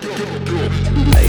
Hey.